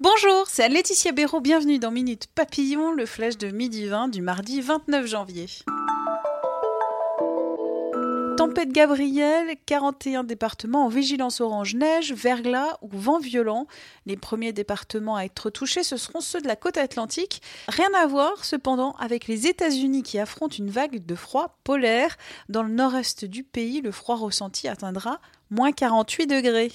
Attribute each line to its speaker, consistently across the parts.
Speaker 1: Bonjour, c'est Laetitia Béraud. Bienvenue dans Minute Papillon, le flash de midi 20 du mardi 29 janvier. Tempête Gabriel, 41 départements en vigilance orange neige, verglas ou vent violent. Les premiers départements à être touchés, ce seront ceux de la côte atlantique. Rien à voir cependant avec les États-Unis qui affrontent une vague de froid polaire. Dans le nord-est du pays, le froid ressenti atteindra moins 48 degrés.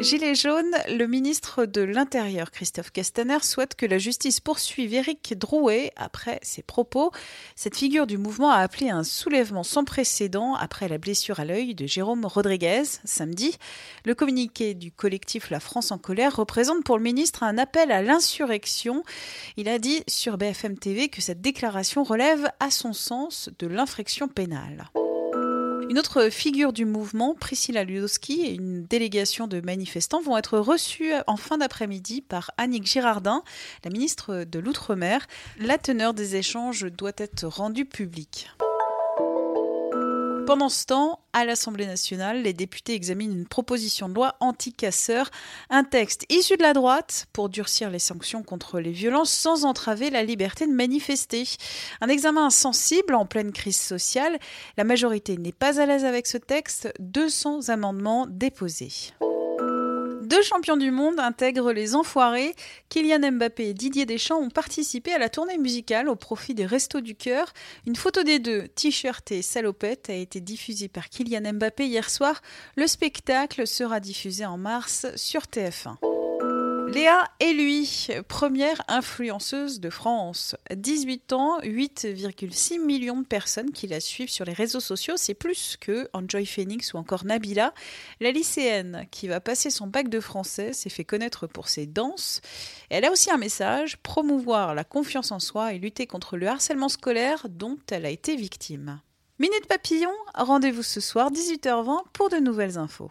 Speaker 1: Gilets jaunes, le ministre de l'Intérieur Christophe Castaner souhaite que la justice poursuive Éric Drouet après ses propos. Cette figure du mouvement a appelé un soulèvement sans précédent après la blessure à l'œil de Jérôme Rodriguez samedi. Le communiqué du collectif La France en colère représente pour le ministre un appel à l'insurrection. Il a dit sur BFM TV que cette déclaration relève à son sens de l'infraction pénale. Une autre figure du mouvement, Priscilla Ludowski et une délégation de manifestants vont être reçus en fin d'après-midi par Annick Girardin, la ministre de l'Outre-mer. La teneur des échanges doit être rendue publique. Pendant ce temps, à l'Assemblée nationale, les députés examinent une proposition de loi anti-casseurs, un texte issu de la droite pour durcir les sanctions contre les violences sans entraver la liberté de manifester. Un examen sensible en pleine crise sociale. La majorité n'est pas à l'aise avec ce texte. 200 amendements déposés. Deux champions du monde intègrent les Enfoirés. Kylian Mbappé et Didier Deschamps ont participé à la tournée musicale au profit des Restos du Cœur. Une photo des deux, t-shirt et salopette, a été diffusée par Kylian Mbappé hier soir. Le spectacle sera diffusé en mars sur TF1. Léa et lui, première influenceuse de France. 18 ans, 8,6 millions de personnes qui la suivent sur les réseaux sociaux. C'est plus que Enjoy Phoenix ou encore Nabila. La lycéenne qui va passer son bac de français s'est fait connaître pour ses danses. Elle a aussi un message, promouvoir la confiance en soi et lutter contre le harcèlement scolaire dont elle a été victime. Minute Papillon, rendez-vous ce soir 18h20 pour de nouvelles infos.